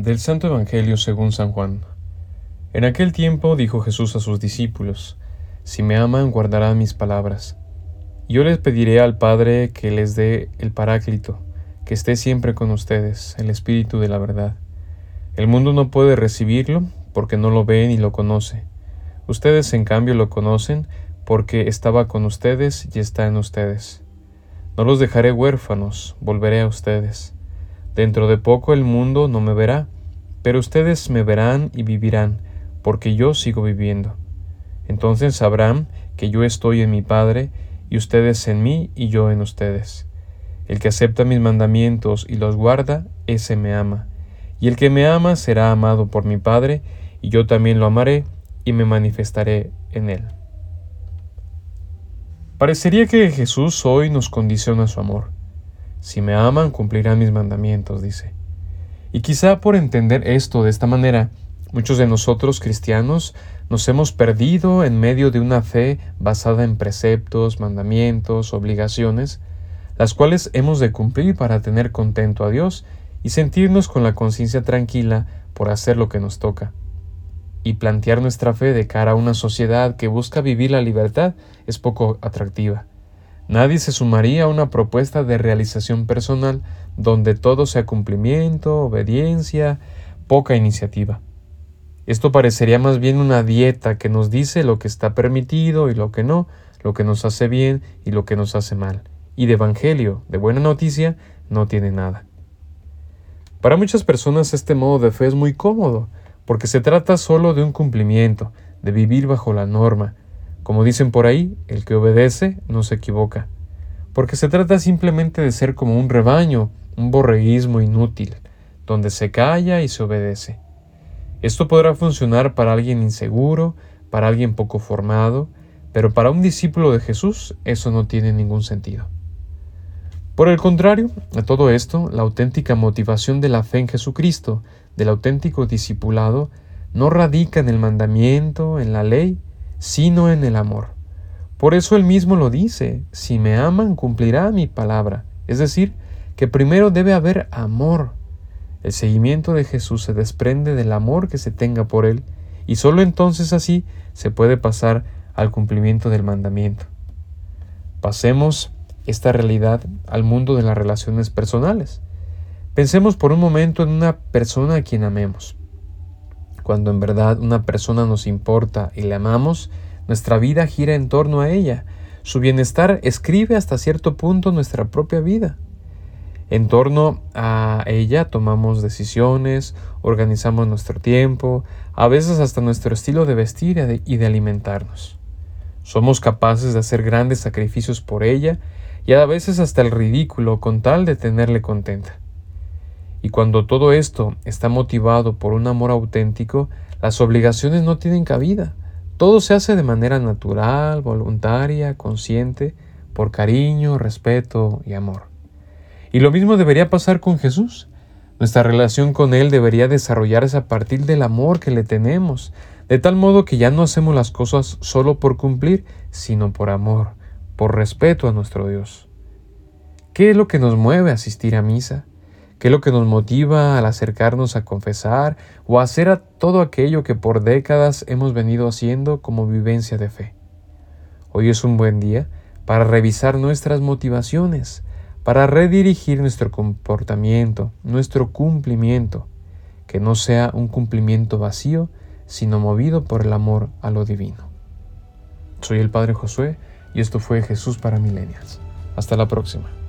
Del Santo Evangelio según San Juan. En aquel tiempo dijo Jesús a sus discípulos, Si me aman, guardarán mis palabras. Yo les pediré al Padre que les dé el Paráclito, que esté siempre con ustedes, el Espíritu de la verdad. El mundo no puede recibirlo porque no lo ve ni lo conoce. Ustedes en cambio lo conocen porque estaba con ustedes y está en ustedes. No los dejaré huérfanos, volveré a ustedes. Dentro de poco el mundo no me verá, pero ustedes me verán y vivirán, porque yo sigo viviendo. Entonces sabrán que yo estoy en mi Padre, y ustedes en mí y yo en ustedes. El que acepta mis mandamientos y los guarda, ese me ama. Y el que me ama será amado por mi Padre, y yo también lo amaré y me manifestaré en él. Parecería que Jesús hoy nos condiciona su amor. Si me aman, cumplirán mis mandamientos, dice. Y quizá por entender esto de esta manera, muchos de nosotros cristianos nos hemos perdido en medio de una fe basada en preceptos, mandamientos, obligaciones, las cuales hemos de cumplir para tener contento a Dios y sentirnos con la conciencia tranquila por hacer lo que nos toca. Y plantear nuestra fe de cara a una sociedad que busca vivir la libertad es poco atractiva. Nadie se sumaría a una propuesta de realización personal donde todo sea cumplimiento, obediencia, poca iniciativa. Esto parecería más bien una dieta que nos dice lo que está permitido y lo que no, lo que nos hace bien y lo que nos hace mal. Y de Evangelio, de buena noticia, no tiene nada. Para muchas personas este modo de fe es muy cómodo, porque se trata solo de un cumplimiento, de vivir bajo la norma, como dicen por ahí, el que obedece no se equivoca, porque se trata simplemente de ser como un rebaño, un borreguismo inútil, donde se calla y se obedece. Esto podrá funcionar para alguien inseguro, para alguien poco formado, pero para un discípulo de Jesús eso no tiene ningún sentido. Por el contrario, a todo esto, la auténtica motivación de la fe en Jesucristo, del auténtico discipulado, no radica en el mandamiento, en la ley, sino en el amor. Por eso él mismo lo dice, si me aman cumplirá mi palabra. Es decir, que primero debe haber amor. El seguimiento de Jesús se desprende del amor que se tenga por él, y sólo entonces así se puede pasar al cumplimiento del mandamiento. Pasemos esta realidad al mundo de las relaciones personales. Pensemos por un momento en una persona a quien amemos. Cuando en verdad una persona nos importa y le amamos, nuestra vida gira en torno a ella. Su bienestar escribe hasta cierto punto nuestra propia vida. En torno a ella tomamos decisiones, organizamos nuestro tiempo, a veces hasta nuestro estilo de vestir y de alimentarnos. Somos capaces de hacer grandes sacrificios por ella y a veces hasta el ridículo con tal de tenerle contenta. Y cuando todo esto está motivado por un amor auténtico, las obligaciones no tienen cabida. Todo se hace de manera natural, voluntaria, consciente, por cariño, respeto y amor. Y lo mismo debería pasar con Jesús. Nuestra relación con Él debería desarrollarse a partir del amor que le tenemos, de tal modo que ya no hacemos las cosas solo por cumplir, sino por amor, por respeto a nuestro Dios. ¿Qué es lo que nos mueve a asistir a misa? ¿Qué es lo que nos motiva al acercarnos a confesar o a hacer a todo aquello que por décadas hemos venido haciendo como vivencia de fe? Hoy es un buen día para revisar nuestras motivaciones, para redirigir nuestro comportamiento, nuestro cumplimiento, que no sea un cumplimiento vacío, sino movido por el amor a lo divino. Soy el Padre Josué y esto fue Jesús para Milenias. Hasta la próxima.